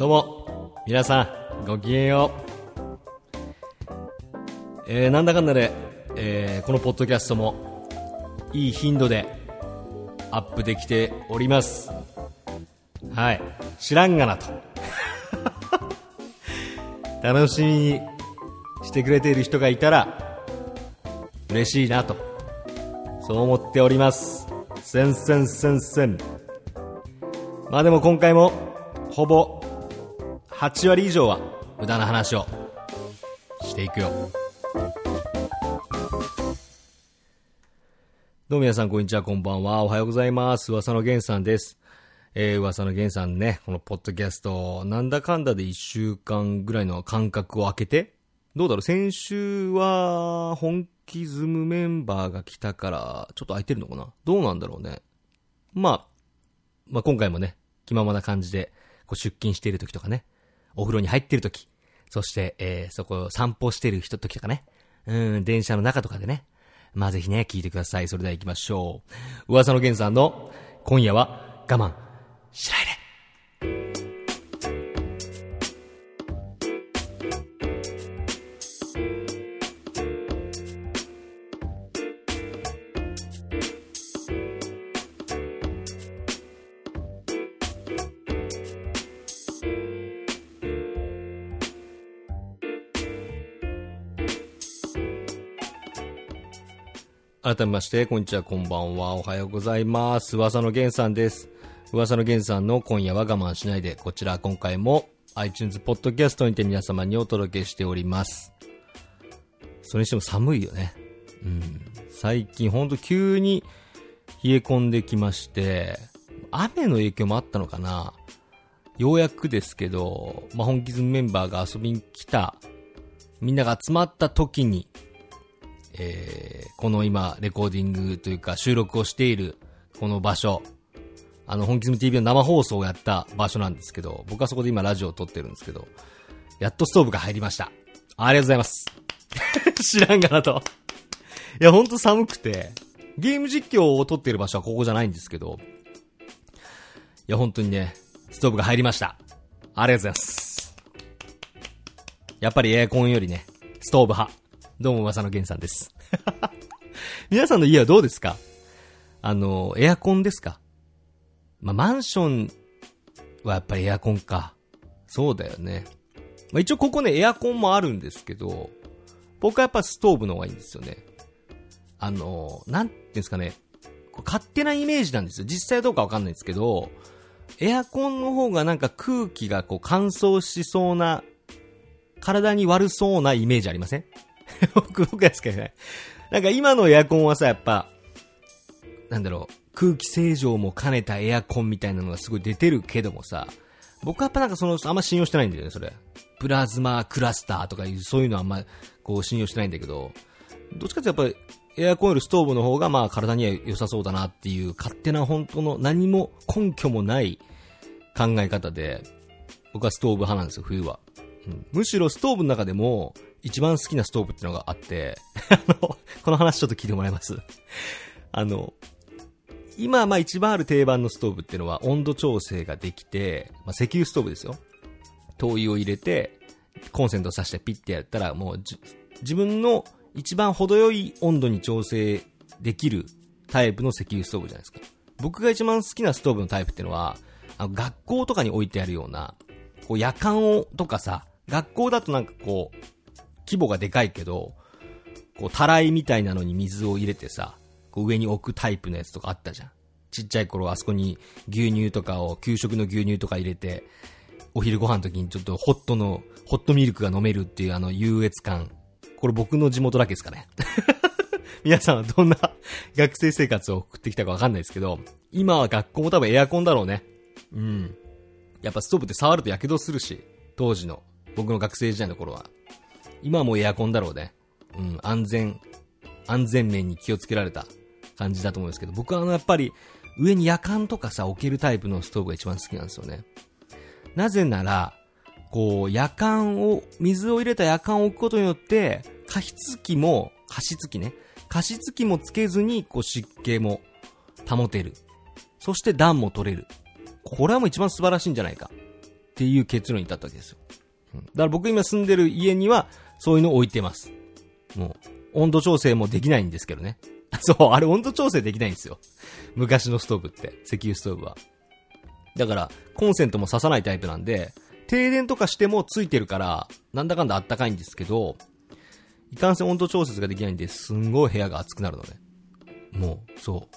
どうも、皆さん、ごきげんよう。えー、なんだかんだで、えー、このポッドキャストも、いい頻度で、アップできております。はい。知らんがなと。楽しみにしてくれている人がいたら、嬉しいなと。そう思っております。せんせんせんせん。まあでも今回も、ほぼ、8割以上は、無駄な話を、していくよ。どうも皆さん、こんにちは、こんばんは。おはようございます。噂の源さんです。えー、噂の源さんね、このポッドキャスト、なんだかんだで1週間ぐらいの間隔を空けて、どうだろう、先週は、本気ズムメンバーが来たから、ちょっと空いてるのかなどうなんだろうね。まあ、まあ今回もね、気ままな感じで、こう出勤している時とかね、お風呂に入ってる時、そして、えー、そこ散歩してる人時とかね、うん、電車の中とかでね、まあ、ぜひね、聞いてください。それでは行きましょう。噂の源さんの、今夜は我慢しないで。改めまして、こんにちは、こんばんは、おはようございます。噂の源さんです。噂の源さんの今夜は我慢しないで、こちら今回も iTunes ポッドキャストにて皆様にお届けしております。それにしても寒いよね。うん。最近ほんと急に冷え込んできまして、雨の影響もあったのかなようやくですけど、まあ、本気ズメンバーが遊びに来た、みんなが集まった時に、えー、この今、レコーディングというか収録をしているこの場所、あの、本気ズム TV の生放送をやった場所なんですけど、僕はそこで今ラジオを撮ってるんですけど、やっとストーブが入りました。ありがとうございます。知らんがなと。いや、ほんと寒くて、ゲーム実況を撮ってる場所はここじゃないんですけど、いや、本当にね、ストーブが入りました。ありがとうございます。やっぱりエアコンよりね、ストーブ派。どうも噂の源さんです。皆さんの家はどうですか？あの、エアコンですか？まあ、マンションはやっぱりエアコンか。そうだよね。まあ、一応ここね、エアコンもあるんですけど、僕はやっぱストーブの方がいいんですよね。あの、なんていうんですかね。勝手なイメージなんですよ。実際どうかわかんないんですけど、エアコンの方がなんか空気がこう乾燥しそうな、体に悪そうなイメージありません？僕、僕ですけどね。なんか今のエアコンはさ、やっぱ、なんだろう、空気清浄も兼ねたエアコンみたいなのがすごい出てるけどもさ、僕はやっぱなんかその、あんま信用してないんだよね、それ。プラズマクラスターとかいう、そういうのはあんま、こう信用してないんだけど、どっちかってやっぱり、エアコンよりストーブの方がまあ体には良さそうだなっていう勝手な本当の何も根拠もない考え方で、僕はストーブ派なんですよ、冬は。うん、むしろストーブの中でも、一番好きなストーブってのがあって、あの、この話ちょっと聞いてもらいます。あの、今、まあ一番ある定番のストーブっていうのは温度調整ができて、まあ石油ストーブですよ。灯油を入れて、コンセント挿してピッてやったら、もう自分の一番程よい温度に調整できるタイプの石油ストーブじゃないですか。僕が一番好きなストーブのタイプっていうのは、あの学校とかに置いてあるような、こう夜間をとかさ、学校だとなんかこう、規模がでかいけど、こう、たらいみたいなのに水を入れてさ、こう上に置くタイプのやつとかあったじゃん。ちっちゃい頃あそこに牛乳とかを、給食の牛乳とか入れて、お昼ご飯の時にちょっとホットの、ホットミルクが飲めるっていうあの優越感。これ僕の地元だけですかね。皆さんはどんな学生生活を送ってきたかわかんないですけど、今は学校も多分エアコンだろうね。うん。やっぱストーブって触ると火傷するし、当時の、僕の学生時代の頃は。今はもうエアコンだろうね。うん、安全、安全面に気をつけられた感じだと思うんですけど、僕はあのやっぱり上に夜間とかさ、置けるタイプのストーブが一番好きなんですよね。なぜなら、こう、夜間を、水を入れた夜間を置くことによって、加湿器も、加湿器ね。加湿器もつけずに、こう、湿気も保てる。そして暖も取れる。これはもう一番素晴らしいんじゃないか。っていう結論に至ったわけですよ。うん、だから僕今住んでる家には、そういうのを置いてます。もう、温度調整もできないんですけどね。そう、あれ温度調整できないんですよ。昔のストーブって、石油ストーブは。だから、コンセントも挿さないタイプなんで、停電とかしてもついてるから、なんだかんだあったかいんですけど、いかんせん温度調節ができないんで、すんごい部屋が熱くなるのね。もう、そう。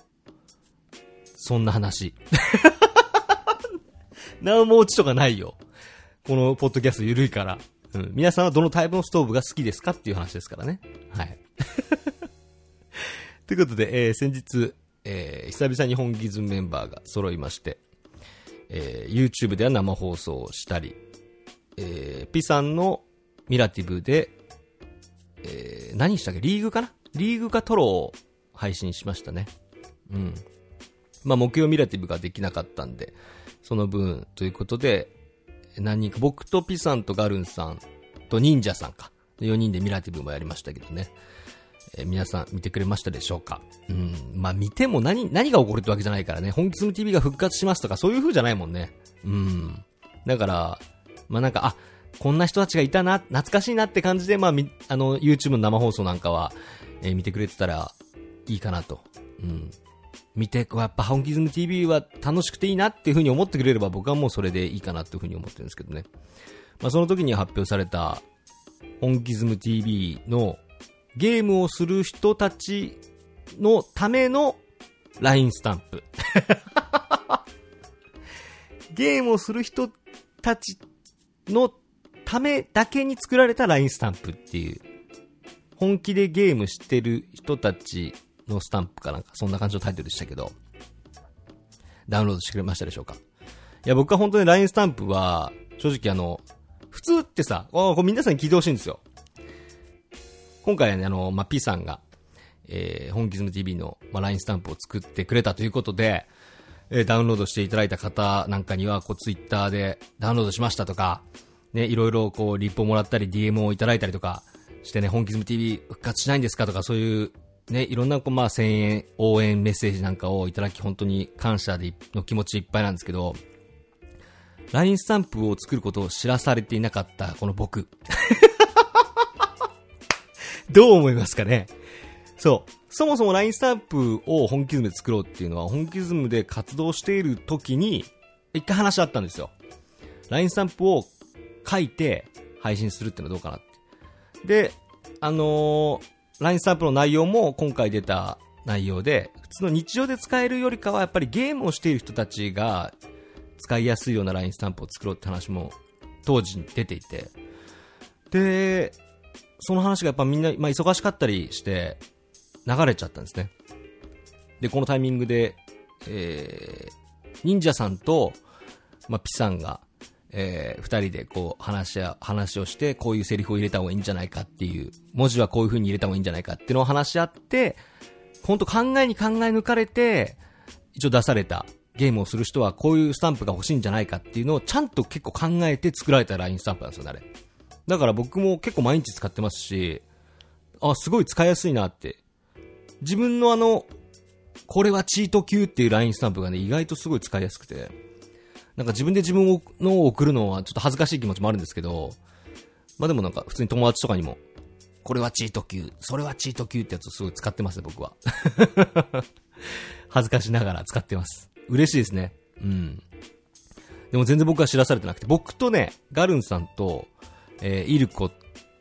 そんな話。何も落ちとかないよ。このポッドキャスト緩いから。うん。皆さんはどのタイプのストーブが好きですかっていう話ですからね。はい。ということで、えー、先日、えー、久々に本気ズメンバーが揃いまして、えー、YouTube では生放送をしたり、えー、ピさんのミラティブで、えー、何したっけ？リーグかな？リーグかトロを配信しましたね。うん。まあ、目標ミラティブができなかったんで、その分ということで、何人か、僕とピさんとガルンさんと忍者さんか、4人でミラティブもやりましたけどね。えー、皆さん見てくれましたでしょうかうん。まあ、見ても何、何が起こるってわけじゃないからね。本気ズム TV が復活しますとか、そういう風じゃないもんね。うん。だから、まあなんか、あ、こんな人たちがいたな、懐かしいなって感じで、まあ、あの、YouTube の生放送なんかは、えー、見てくれてたらいいかなと。うん。見て、やっぱ本気ズム TV は楽しくていいなっていう風に思ってくれれば僕はもうそれでいいかなっていう風に思ってるんですけどね。まあその時に発表された本気ズム TV のゲームをする人たちのための LINE スタンプ。ゲームをする人たちのためだけに作られた LINE スタンプっていう、本気でゲームしてる人たちのスタンプかなんか、そんな感じのタイトルでしたけど、ダウンロードしてくれましたでしょうか？いや、僕は本当に LINE スタンプは、正直あの、普通ってさ、これ皆さんに聞いてほしいんですよ。今回はね、あの、まあ、P さんが、えー、本気ズム TV の、まあ、LINE スタンプを作ってくれたということで、えー、ダウンロードしていただいた方なんかには、こう、ツイッターでダウンロードしましたとか、ね、いろいろこう、リップをもらったり、DM をいただいたりとかしてね、本気ズム TV 復活しないんですかとか、そういうね、いろんなこう、まあ、声援、応援メッセージなんかをいただき、本当に感謝での気持ちいっぱいなんですけど、LINE スタンプを作ることを知らされていなかった、この僕。どう思いますかね？そう。そもそも LINE スタンプを本気ズムで作ろうっていうのは、本気ズムで活動している時に、一回話し合ったんですよ。LINE スタンプを書いて配信するってのはどうかなって。で、あのー、LINE スタンプの内容も今回出た内容で、普通の日常で使えるよりかはやっぱりゲームをしている人たちが使いやすいような LINE スタンプを作ろうって話も当時に出ていて、で、その話がやっぱみんな、まあ、忙しかったりして流れちゃったんですね。で、このタイミングで、えー、忍者さんと、まあ、ピさんがえー、二人でこう話し話をして、こういうセリフを入れた方がいいんじゃないかっていう、文字はこういう風に入れた方がいいんじゃないかっていうのを話し合って、本当考えに考え抜かれて、一応出されたゲームをする人はこういうスタンプが欲しいんじゃないかっていうのをちゃんと結構考えて作られた LINE スタンプなんですよ、あれ。だから僕も結構毎日使ってますし、あ、すごい使いやすいなって。自分のあの、これはチート級っていう LINE スタンプがね、意外とすごい使いやすくて。なんか自分で自分のを送るのはちょっと恥ずかしい気持ちもあるんですけど、まあでもなんか普通に友達とかにも、これはチート級、それはチート級ってやつをすごい使ってますね、僕は。恥ずかしながら使ってます。嬉しいですね。うん。でも全然僕は知らされてなくて、僕とね、ガルンさんと、えー、イルコ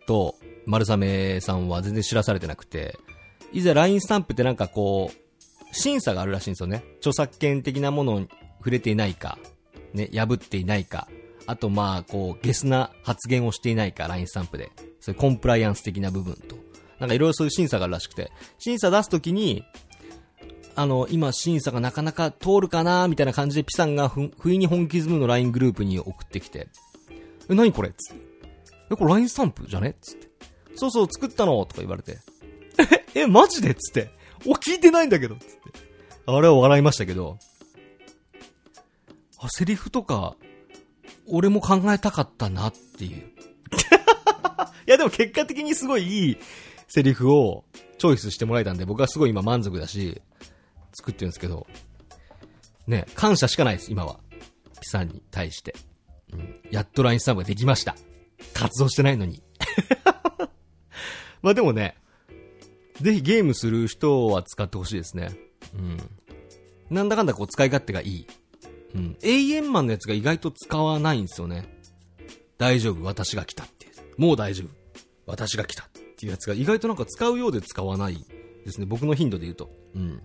と、丸亀さんは全然知らされてなくて、いざ LINE スタンプってなんかこう、審査があるらしいんですよね。著作権的なものに触れていないか、ね、破っていないか、あとまあ、こう、ゲスな発言をしていないか、LINE スタンプで。そういうコンプライアンス的な部分と。なんかいろいろそういう審査があるらしくて、審査出すときに、あの、今審査がなかなか通るかなみたいな感じでピさんがふ、不意に本気ズムの LINE グループに送ってきて、え、何これ?つって。え、これ LINE スタンプじゃね?つって。そうそう、作ったのとか言われて。え、え、マジで?つって。お、聞いてないんだけどつって。あれは笑いましたけど、あ、セリフとか、俺も考えたかったなっていう。いやでも結果的にすごいいいセリフをチョイスしてもらえたんで、僕はすごい今満足だし、作ってるんですけど、ね、感謝しかないです、今は。ピさんに対して。うん、やっと LINE スタンプができました。活動してないのに。まあでもね、ぜひゲームする人は使ってほしいですね。うん。なんだかんだこう使い勝手がいい。うん。永遠マンのやつが意外と使わないんですよね。大丈夫、私が来たって。もう大丈夫。私が来たっていうやつが意外となんか使うようで使わないですね。僕の頻度で言うと。うん。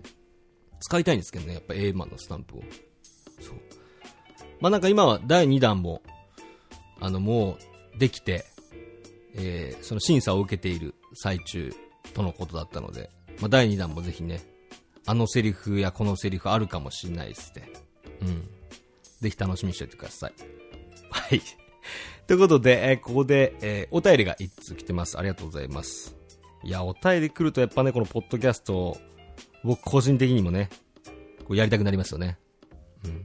使いたいんですけどね、やっぱ A マンのスタンプを。そう。まあなんか今は第2弾も、あのもうできて、えー、その審査を受けている最中とのことだったので、まあ第2弾もぜひね、あのセリフやこのセリフあるかもしれないですね。うん。ぜひ楽しみにしておいてください。はい。ということで、えー、ここで、えー、お便りが1通来てます。ありがとうございます。いや、お便り来るとやっぱね、このポッドキャスト、僕個人的にもね、こうやりたくなりますよね。うん。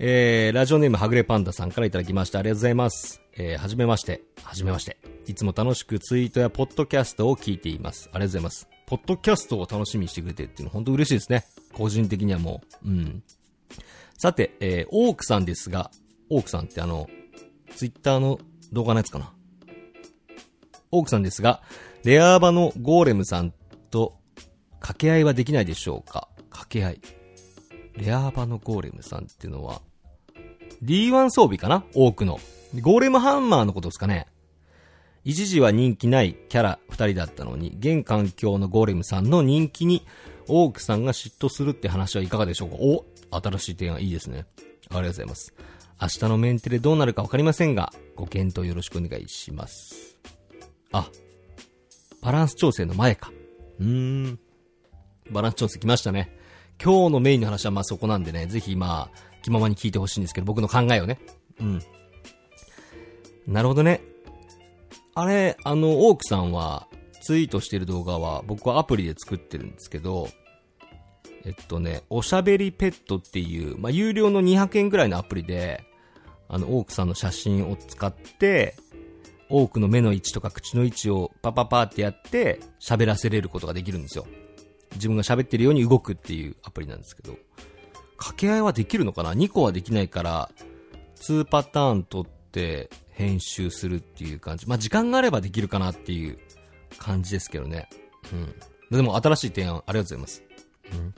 えー、ラジオネームはぐれパンダさんからいただきました。ありがとうございます。えー、はじめまして。はじめまして。いつも楽しくツイートやポッドキャストを聞いています。ありがとうございます。ポッドキャストを楽しみにしてくれてっていうの本当嬉しいですね。個人的にはもう。うん。さて、えー、オークさんですが、オークさんってあの、ツイッターの動画のやつかな？オークさんですが、レアーバのゴーレムさんと掛け合いはできないでしょうか？掛け合い。レアーバのゴーレムさんっていうのは、D1 装備かな？多くの。ゴーレムハンマーのことですかね？一時は人気ないキャラ二人だったのに、現環境のゴーレムさんの人気に、オークさんが嫉妬するって話はいかがでしょうか？お新しい提案いいですね。ありがとうございます。明日のメンテでどうなるかわかりませんが、ご検討よろしくお願いします。あ、バランス調整の前か。うーん。バランス調整来ましたね。今日のメインの話はまあそこなんでね、ぜひまあ、気ままに聞いてほしいんですけど、僕の考えをね。うん。なるほどね。あれ、あの、オークさんは、ツイートしてる動画は、僕はアプリで作ってるんですけど、えっとね、おしゃべりペットっていう、まあ、有料の200円ぐらいのアプリで、あの、オークさんの写真を使って、多くの目の位置とか口の位置をパパパってやって喋らせれることができるんですよ。自分が喋ってるように動くっていうアプリなんですけど、掛け合いはできるのかな ?2 個はできないから、2パターン取って編集するっていう感じ。まあ、時間があればできるかなっていう感じですけどね。うん。でも新しい提案ありがとうございます。うん。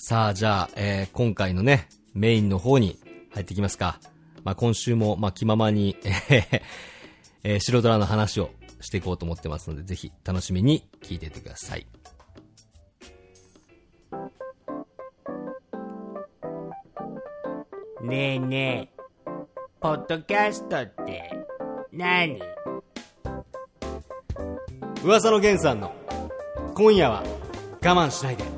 さあ、じゃあ、えー、今回のね、メインの方に入っていきますか。まあ、今週も、まあ、気ままに、えー、白ドラの話をしていこうと思ってますので、ぜひ楽しみに聞いていてください。ねえねえ、ポッドキャストって何？噂の源さんの今夜は我慢しないで。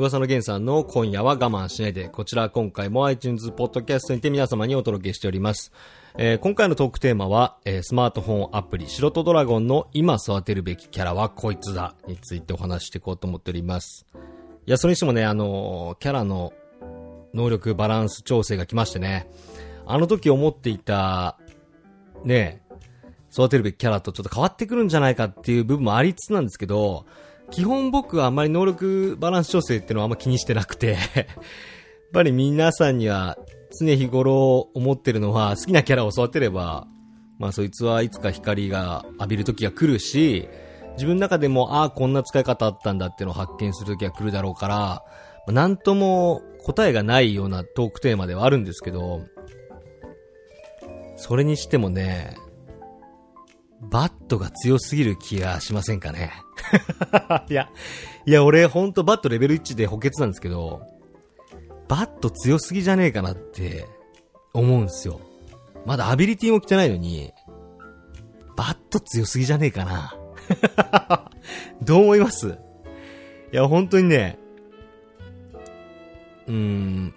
噂の源さんの今夜は我慢しないで、こちら今回も iTunes ポッドキャストにて皆様にお届けしております。えー、今回のトークテーマは、えー、スマートフォンアプリ、素人ドラゴンの今育てるべきキャラはこいつだについてお話していこうと思っております。いや、それにしてもね、あのー、キャラの能力バランス調整が来ましてね、あの時思っていた、ね、育てるべきキャラとちょっと変わってくるんじゃないかっていう部分もありつつなんですけど、基本僕はあんまり能力バランス調整っていうのはあんま気にしてなくて やっぱり皆さんには常日頃思ってるのは好きなキャラを育てれば、まあそいつはいつか光が浴びる時が来るし、自分の中でも、ああ、こんな使い方あったんだっていうのを発見する時が来るだろうから、なんとも答えがないようなトークテーマではあるんですけど、それにしてもね、バットが強すぎる気がしませんかね？いや、いや、俺ほんとバットレベル1で補欠なんですけど、バット強すぎじゃねえかなって思うんですよ。まだアビリティも来てないのに、バット強すぎじゃねえかな。どう思います？いや、本当にね、うーん、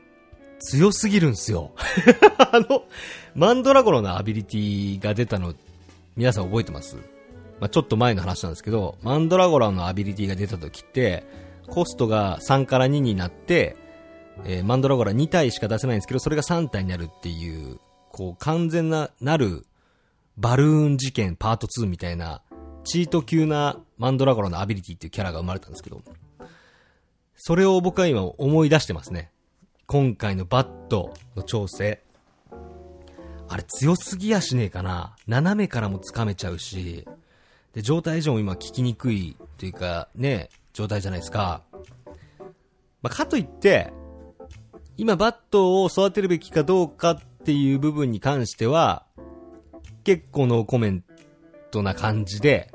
強すぎるんすよ。あの、マンドラゴロのアビリティが出たの皆さん覚えてます？まあ、ちょっと前の話なんですけど、マンドラゴラのアビリティが出た時って、コストが3から2になって、えーマンドラゴラ2体しか出せないんですけど、それが3体になるっていう、こう、完全な、なる、バルーン事件パート2みたいな、チート級なマンドラゴラのアビリティっていうキャラが生まれたんですけど、それを僕は今思い出してますね。今回のバットの調整。あれ強すぎやしねえかな。斜めからも掴めちゃうし、で、状態以上も今聞きにくいというか、ね、状態じゃないですか。まあ、かといって、今バットを育てるべきかどうかっていう部分に関しては、結構ノーコメントな感じで、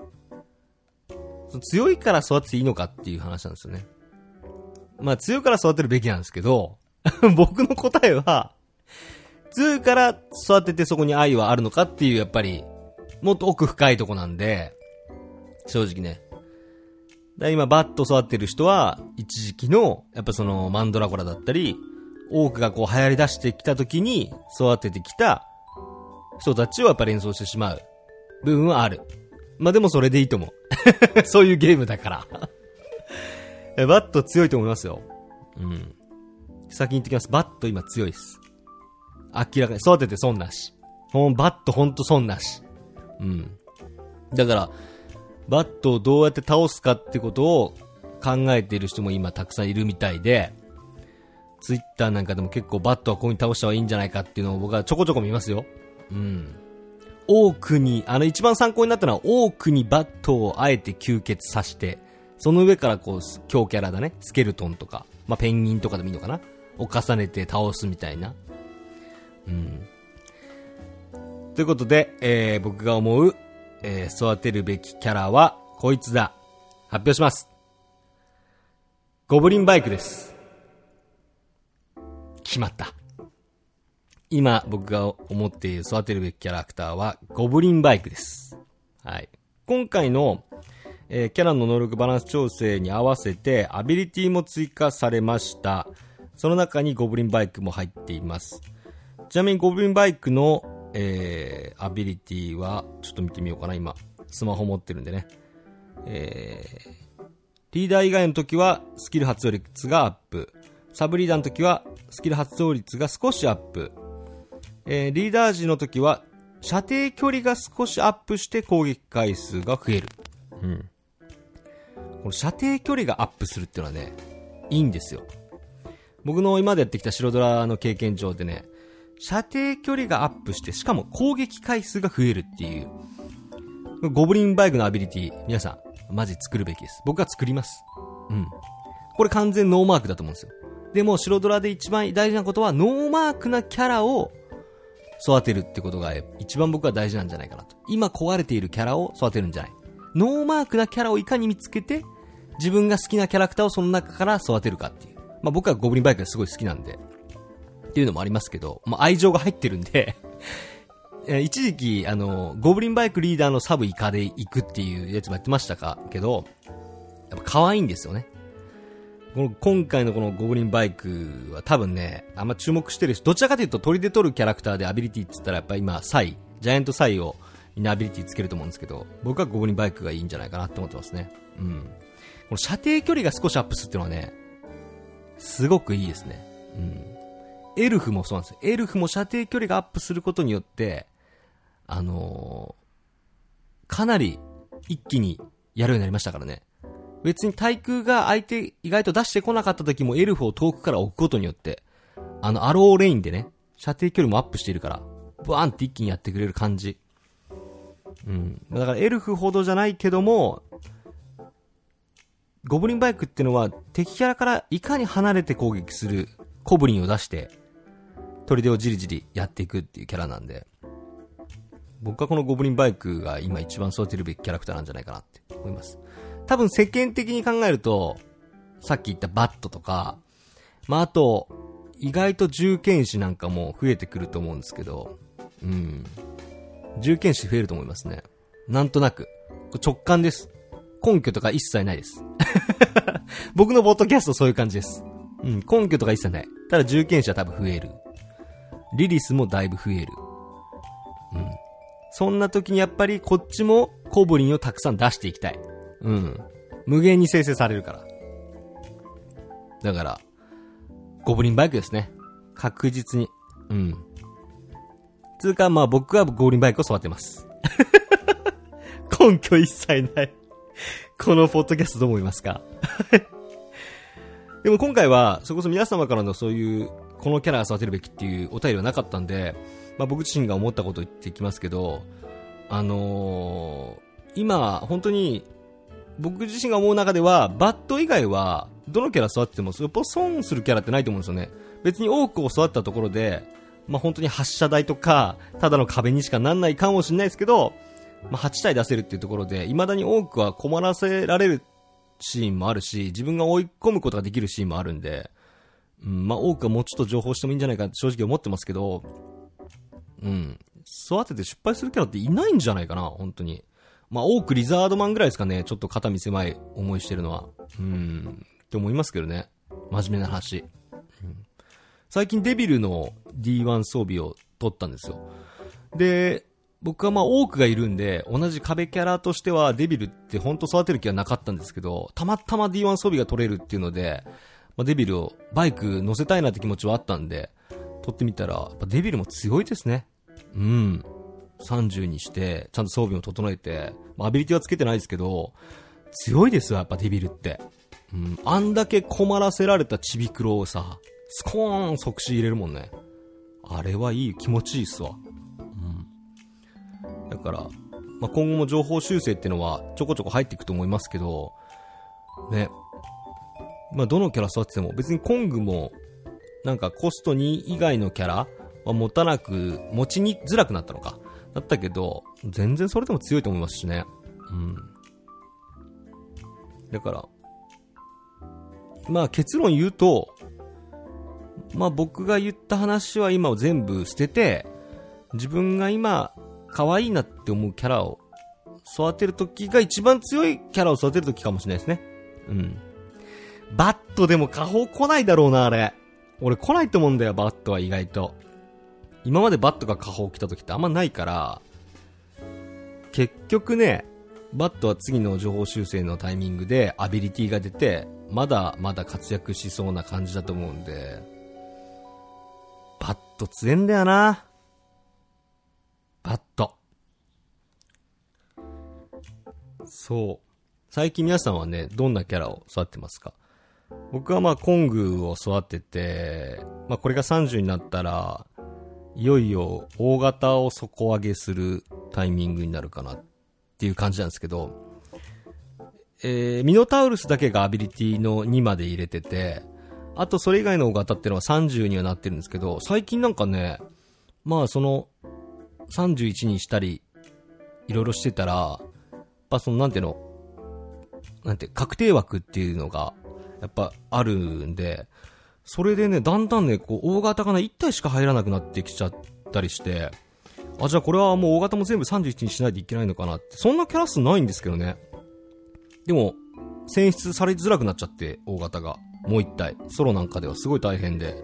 強いから育てていいのかっていう話なんですよね。まあ強いから育てるべきなんですけど、僕の答えは、強いから育ててそこに愛はあるのかっていう、やっぱり、もっと奥深いとこなんで、正直ね。だ今バット育ってる人は、一時期の、やっぱそのマンドラゴラだったり、多くがこう流行り出してきた時に育ててきた人たちをやっぱ連想してしまう部分はある。まあでもそれでいいと思う。そういうゲームだから。バット強いと思いますよ。うん。先に言っときます。バット今強いです。明らかに育てて損なし。ほん、バットほんと損なし。うん。だから、バットをどうやって倒すかってことを考えている人も今たくさんいるみたいで、ツイッターなんかでも結構バットはここに倒した方がいいんじゃないかっていうのを僕はちょこちょこ見ますよ。うん。多くに、あの一番参考になったのは多くにバットをあえて吸血さして、その上からこう、強キャラだね。スケルトンとか、まあ、ペンギンとかでもいいのかなを重ねて倒すみたいな。うん。ということで、えー、僕が思う、えー、育てるべきキャラは、こいつだ。発表します。ゴブリンバイクです。決まった。今僕が思っている育てるべきキャラクターはゴブリンバイクです。はい。今回の、えーキャラの能力バランス調整に合わせてアビリティも追加されました。その中にゴブリンバイクも入っています。ちなみにゴブリンバイクの、えーアビリティは、ちょっと見てみようかな、今。スマホ持ってるんでね。えーリーダー以外の時はスキル発動率がアップ。サブリーダーの時はスキル発動率が少しアップ。えーリーダー時の時は射程距離が少しアップして攻撃回数が増える。うん。この射程距離がアップするっていうのはね、いいんですよ。僕の今までやってきた白ドラの経験上でね、射程距離がアップして、しかも攻撃回数が増えるっていう。ゴブリンバイクのアビリティ、皆さん、マジ作るべきです。僕は作ります。うん。これ完全ノーマークだと思うんですよ。でも、城ドラで一番大事なことは、ノーマークなキャラを育てるってことが一番僕は大事なんじゃないかなと。今壊れているキャラを育てるんじゃない。ノーマークなキャラをいかに見つけて、自分が好きなキャラクターをその中から育てるかっていう。まあ僕はゴブリンバイクがすごい好きなんで、っていうのもありますけど、まあ愛情が入ってるんで、え一時期、あの、ゴブリンバイクリーダーのサブイカで行くっていうやつもやってましたか、けど、やっぱ可愛いんですよね。この今回のこのゴブリンバイクは多分ね、あんま注目してるし、どちらかというと鳥で取るキャラクターでアビリティって言ったらやっぱ今、サイ、ジャイアントサイをみんなアビリティつけると思うんですけど、僕はゴブリンバイクがいいんじゃないかなって思ってますね。うん。この射程距離が少しアップするっていうのはね、すごくいいですね。うん。エルフもそうなんですよ。エルフも射程距離がアップすることによって、あのーかなり一気にやるようになりましたからね。別に対空が相手意外と出してこなかった時もエルフを遠くから置くことによって、あのアローレインでね、射程距離もアップしているから、ブワーンって一気にやってくれる感じ。うん。だからエルフほどじゃないけども、ゴブリンバイクってのは敵キャラからいかに離れて攻撃するコブリンを出して、砦をじりじりやっていくっていうキャラなんで、僕はこのゴブリンバイクが今一番育てるべきキャラクターなんじゃないかなって思います。多分世間的に考えると、さっき言ったバットとか、まあ、あと、意外と銃剣士なんかも増えてくると思うんですけど、うん。銃剣士増えると思いますね。なんとなく。直感です。根拠とか一切ないです。僕のボットキャストそういう感じです。うん、根拠とか一切ない。ただ銃剣士は多分増える。リリスもだいぶ増える。うん。そんな時にやっぱりこっちもコブリンをたくさん出していきたい。うん。無限に生成されるから。だから、ゴブリンバイクですね。確実に。うん。つうか、まあ僕はゴブリンバイクを育てます。根拠一切ない。このポッドキャストどう思いますか？でも今回は、そこそ皆様からのそういう、このキャラが育てるべきっていうお便りはなかったんで、まあ僕自身が思ったことを言っていきますけど、あのー今、本当に、僕自身が思う中では、バット以外は、どのキャラ育てても、よっぽど損するキャラってないと思うんですよね。別に多くを育ったところで、まあ本当に発射台とか、ただの壁にしかなんないかもしれないですけど、まあ8体出せるっていうところで、未だに多くは困らせられるシーンもあるし、自分が追い込むことができるシーンもあるんで、うん、まあ多くはもうちょっと情報してもいいんじゃないか正直思ってますけど、うん。育てて失敗するキャラっていないんじゃないかな、本当に。まあ多くリザードマンぐらいですかね、ちょっと肩身狭い思いしてるのは。うん。って思いますけどね。真面目な話。うん最近デビルの D1 装備を取ったんですよ。で、僕はまあ多くがいるんで、同じ壁キャラとしてはデビルって本当育てる気はなかったんですけど、たまたま D1 装備が取れるっていうので、まあ、デビルをバイク乗せたいなって気持ちはあったんで、取ってみたら、やっぱデビルも強いですね。うん。30にして、ちゃんと装備も整えて、まあ、アビリティはつけてないですけど、強いですよ、やっぱデビルって。うん。あんだけ困らせられたちびくろをさ、スコーン即死入れるもんね。あれはいい、気持ちいいっすわ。うん。だから、まあ、今後も情報修正ってのはちょこちょこ入っていくと思いますけど、ね。まあ、どのキャラ育てても、別にコングも、なんかコスト2以外のキャラは持たなく、持ちにづらくなったのか。だったけど、全然それでも強いと思いますしね。うん。だから、まあ結論言うと、まあ僕が言った話は今を全部捨てて、自分が今、可愛いなって思うキャラを育てるときが一番強いキャラを育てるときかもしれないですね。うん。バットでも下方来ないだろうな、あれ。俺来ないと思うんだよ、バットは意外と。今までバットが下方来た時ってあんまないから、結局ね、バットは次の上方修正のタイミングでアビリティが出て、まだまだ活躍しそうな感じだと思うんで、バット強えんだよな。バット。そう。最近皆さんはね、どんなキャラを育ててますか？僕はまあコングを育てて、まあこれが30になったら、いよいよ大型を底上げするタイミングになるかなっていう感じなんですけど、えー、ミノタウルスだけがアビリティの2まで入れてて、あとそれ以外の大型っていうのは30にはなってるんですけど、最近なんかね、まあその、31にしたり、いろいろしてたら、やっぱそのなんていうの、なんて、確定枠っていうのが、やっぱあるんで、それでね、だんだんね、こう、大型がね、1体しか入らなくなってきちゃったりして、あ、じゃあこれはもう大型も全部31にしないといけないのかなって、そんなキャラ数ないんですけどね。でも、選出されづらくなっちゃって、大型が。もう1体。ソロなんかではすごい大変で。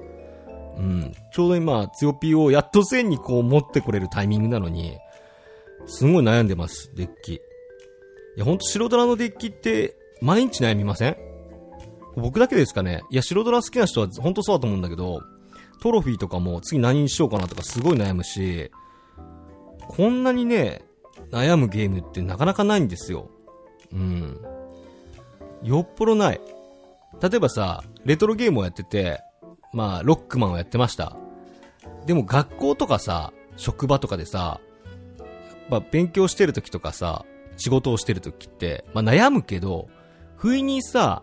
うん。ちょうど今、強ピーをやっと1000にこう持ってこれるタイミングなのに、すごい悩んでます、デッキ。いや、ほんと白ドラのデッキって、毎日悩みません？僕だけですかねいや、白ドラ好きな人は本当そうだと思うんだけど、トロフィーとかも次何にしようかなとかすごい悩むし、こんなにね、悩むゲームってなかなかないんですよ。うん。よっぽどない。例えばさ、レトロゲームをやってて、まあ、ロックマンをやってました。でも学校とかさ、職場とかでさ、やっぱ勉強してる時とかさ、仕事をしてる時って、まあ悩むけど、不意にさ、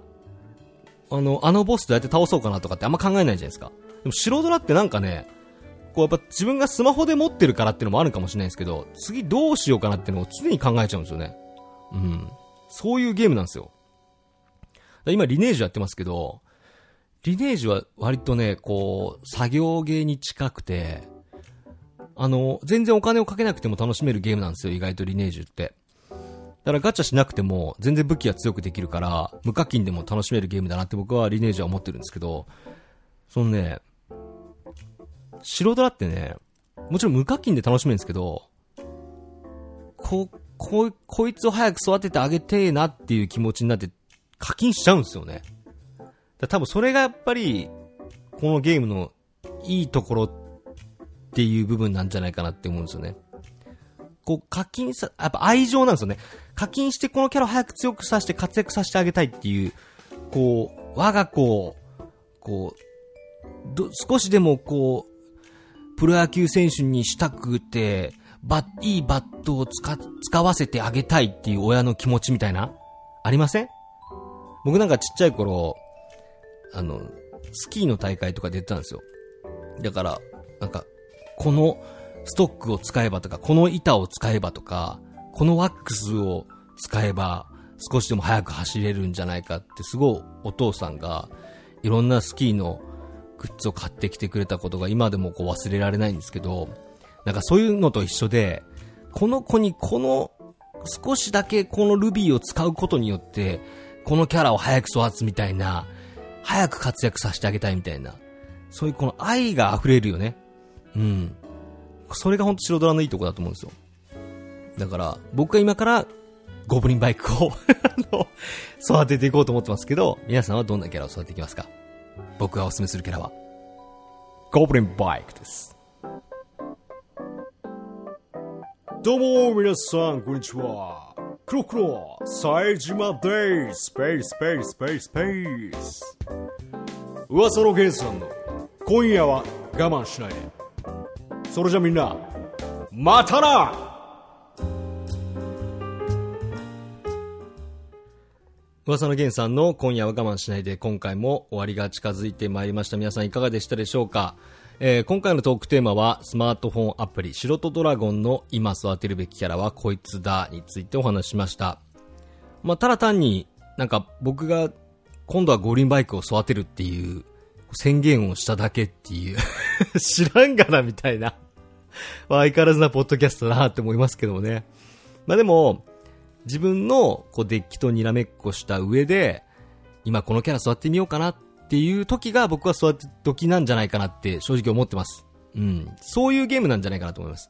あの、あのボスどうやって倒そうかなとかってあんま考えないじゃないですか。でも白ドラってなんかね、こうやっぱ自分がスマホで持ってるからってのもあるかもしれないですけど、次どうしようかなってのを常に考えちゃうんですよね。うん。そういうゲームなんですよ。今リネージュやってますけど、リネージュは割とね、こう、作業ゲーに近くて、あの、全然お金をかけなくても楽しめるゲームなんですよ、意外とリネージュって。だからガチャしなくても全然武器が強くできるから、無課金でも楽しめるゲームだなって僕はリネージュは思ってるんですけど、そのね、白ドラってね、もちろん無課金で楽しめるんですけど、こ、こ、こいつを早く育ててあげてえなっていう気持ちになって課金しちゃうんですよね。だ多分それがやっぱり、このゲームのいいところっていう部分なんじゃないかなって思うんですよね。こう課金さ、やっぱ愛情なんですよね。課金してこのキャラを早く強くさせて活躍させてあげたいっていう、こう、我が子を、こう、ど、少しでもこう、プロ野球選手にしたくて、バッ、いいバットを使、使わせてあげたいっていう親の気持ちみたいなありません？僕なんかちっちゃい頃、あの、スキーの大会とか出てたんですよ。だから、なんか、このストックを使えばとか、この板を使えばとか、このワックスを使えば少しでも速く走れるんじゃないかってすごいお父さんがいろんなスキーのグッズを買ってきてくれたことが今でもこう忘れられないんですけど、なんかそういうのと一緒で、この子にこの少しだけこのルビーを使うことによって、このキャラを早く育つみたいな、早く活躍させてあげたいみたいな、そういうこの愛が溢れるよね。うん。それが本当白ドラのいいとこだと思うんですよ。だから、僕は今からゴブリンバイクを 育てていこうと思ってますけど、皆さんはどんなキャラを育てていきますか？僕がおすすめするキャラは、ゴブリンバイクです。どうも、皆さん、こんにちは。クロクロ、冴島です。スペース、スペース、スペース、スペース。噂のゲンさんの、今夜は我慢しないで。それじゃみんな、またな噂の源さんの今夜は我慢しないで今回も終わりが近づいてまいりました。皆さんいかがでしたでしょうか、えー、今回のトークテーマはスマートフォンアプリ白とドラゴンの今育てるべきキャラはこいつだについてお話しました。まあ、ただ単になんか僕が今度は五輪バイクを育てるっていう宣言をしただけっていう 知らんがなみたいな。相変わらずなポッドキャストだなって思いますけどもね。まあでも、自分のこうデッキとにらめっこした上で、今このキャラ座ってみようかなっていう時が僕は育て時なんじゃないかなって正直思ってます。うん。そういうゲームなんじゃないかなと思います。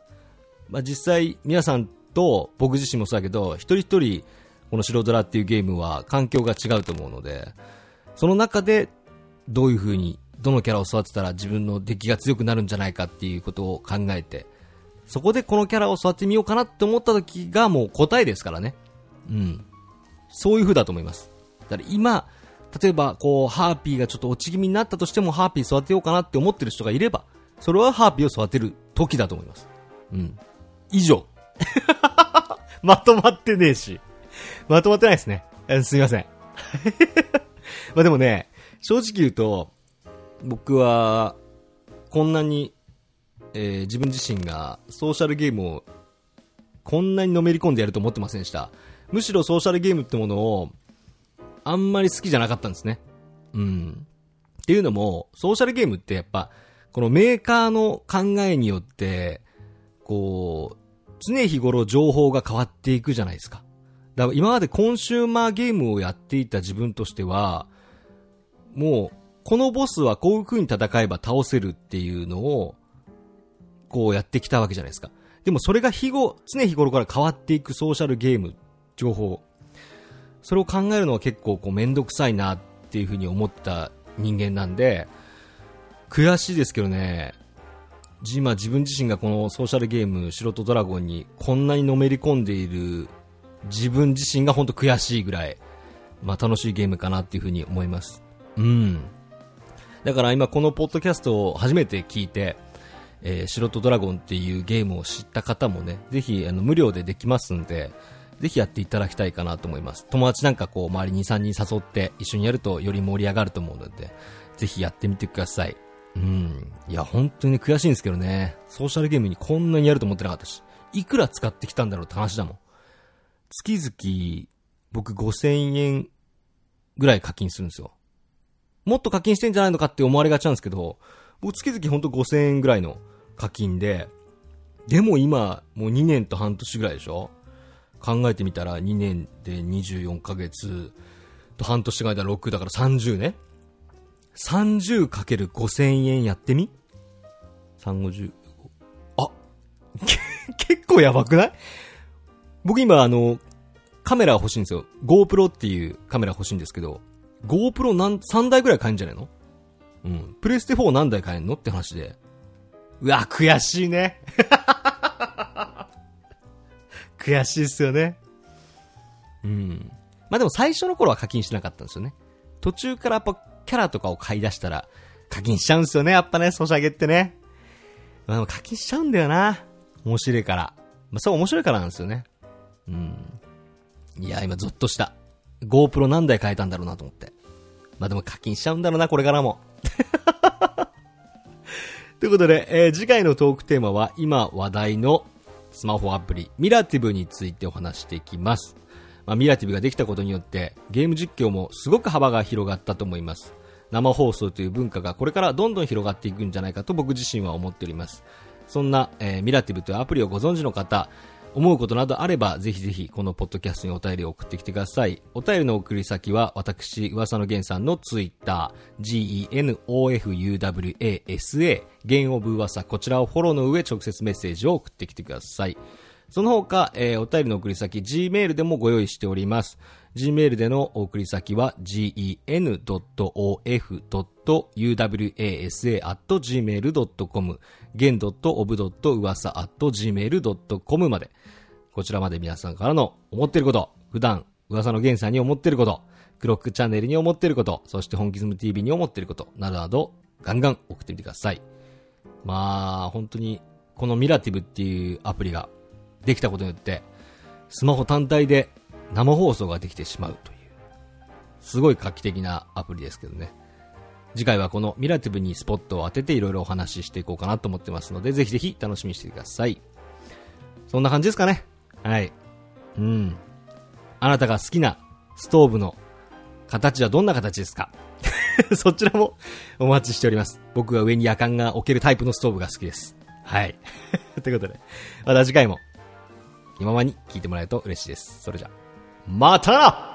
まあ実際皆さんと僕自身もそうだけど、一人一人この白ドラっていうゲームは環境が違うと思うので、その中でどういう風に、どのキャラを育てたら自分のデッキが強くなるんじゃないかっていうことを考えて、そこでこのキャラを育ててみようかなって思った時がもう答えですからね。うん。そういう風だと思います。だから今、例えば、こう、ハーピーがちょっと落ち気味になったとしても、ハーピー育てようかなって思ってる人がいれば、それはハーピーを育てる時だと思います。うん。以上。まとまってねえし。まとまってないですね。すみません。まあでもね、正直言うと、僕は、こんなにえー、自分自身がソーシャルゲームをこんなにのめり込んでやると思ってませんでした。むしろソーシャルゲームってものをあんまり好きじゃなかったんですね。うん。っていうのも、ソーシャルゲームってやっぱ、このメーカーの考えによって、こう、常日頃情報が変わっていくじゃないですか。だから今までコンシューマーゲームをやっていた自分としては、もう、このボスはこういう風に戦えば倒せるっていうのを、こうやってきたわけじゃないですか。でもそれが日後、常日頃から変わっていくソーシャルゲーム、情報。それを考えるのは結構こうめんどくさいなっていうふうに思った人間なんで、悔しいですけどね、今自分自身がこのソーシャルゲーム、素人ドラゴンにこんなにのめり込んでいる自分自身が本当悔しいぐらい、まあ楽しいゲームかなっていうふうに思います。うん。だから今このポッドキャストを初めて聞いて、えー、素人ドラゴンっていうゲームを知った方もね、ぜひあの無料でできますんで、ぜひやっていただきたいかなと思います。友達なんかこう周りに3人誘って一緒にやるとより盛り上がると思うので、ぜひやってみてください。うん。いや、本当に、悔しいんですけどね。ソーシャルゲームにこんなにやると思ってなかったし、いくら使ってきたんだろうって話だもん。月々、僕5000円ぐらい課金するんですよ。もっと課金してんじゃないのかって思われがちなんですけど、僕月々ほんと5000円ぐらいの課金で、でも今、もう2年と半年ぐらいでしょ？考えてみたら2年で24ヶ月と半年が間6だから30ね。30かける5000円やってみ ?350。あ 結構やばくない？僕今あの、カメラ欲しいんですよ。GoPro っていうカメラ欲しいんですけど、GoPro なん3台ぐらい買えるんじゃないの？うん。プレステ4何台買えんの？って話で。うわ、悔しいね。悔しいっすよね。うん。まあでも最初の頃は課金しなかったんですよね。途中からやっぱキャラとかを買い出したら課金しちゃうんですよね、やっぱね、ソシャゲってね。まあでも課金しちゃうんだよな。面白いから。まあそう面白いからなんですよね。うん。いや、今ゾッとした。GoPro 何台買えたんだろうなと思って。まあでも課金しちゃうんだろうな、これからも。ということで、えー次回のトークテーマは今話題のスマホアプリミラティブについてお話していきます。まあ、ミラティブができたことによってゲーム実況もすごく幅が広がったと思います。生放送という文化がこれからどんどん広がっていくんじゃないかと僕自身は思っております。そんな、えーミラティブというアプリをご存知の方、思うことなどあれば、ぜひぜひこのポッドキャストにお便りを送ってきてください。お便りの送り先は、私、噂の源さんのツイッター、genofuwasa、弦オブ噂、こちらをフォローの上、直接メッセージを送ってきてください。その他、えーお便りの送り先、Gmail でもご用意しております。Gmail でのお送り先は、gen.of.uwasa.gmail.com、gen.of. 噂 .gmail.com まで。こちらまで皆さんからの思ってること、普段、噂の源さんに思ってること、クロックチャンネルに思ってること、そして本気ズム TV に思ってること、などなど、ガンガン送ってみてください。まあ、本当に、このミラティブっていうアプリができたことによって、スマホ単体で生放送ができてしまうという、すごい画期的なアプリですけどね。次回はこのミラティブにスポットを当てていろいろお話ししていこうかなと思ってますので、ぜひぜひ楽しみにしてください。そんな感じですかね。はい。うん。あなたが好きなストーブの形はどんな形ですか？そちらもお待ちしております。僕は上に夜間が置けるタイプのストーブが好きです。はい。ということで、また次回も、今まに聞いてもらえると嬉しいです。それじゃ、またな。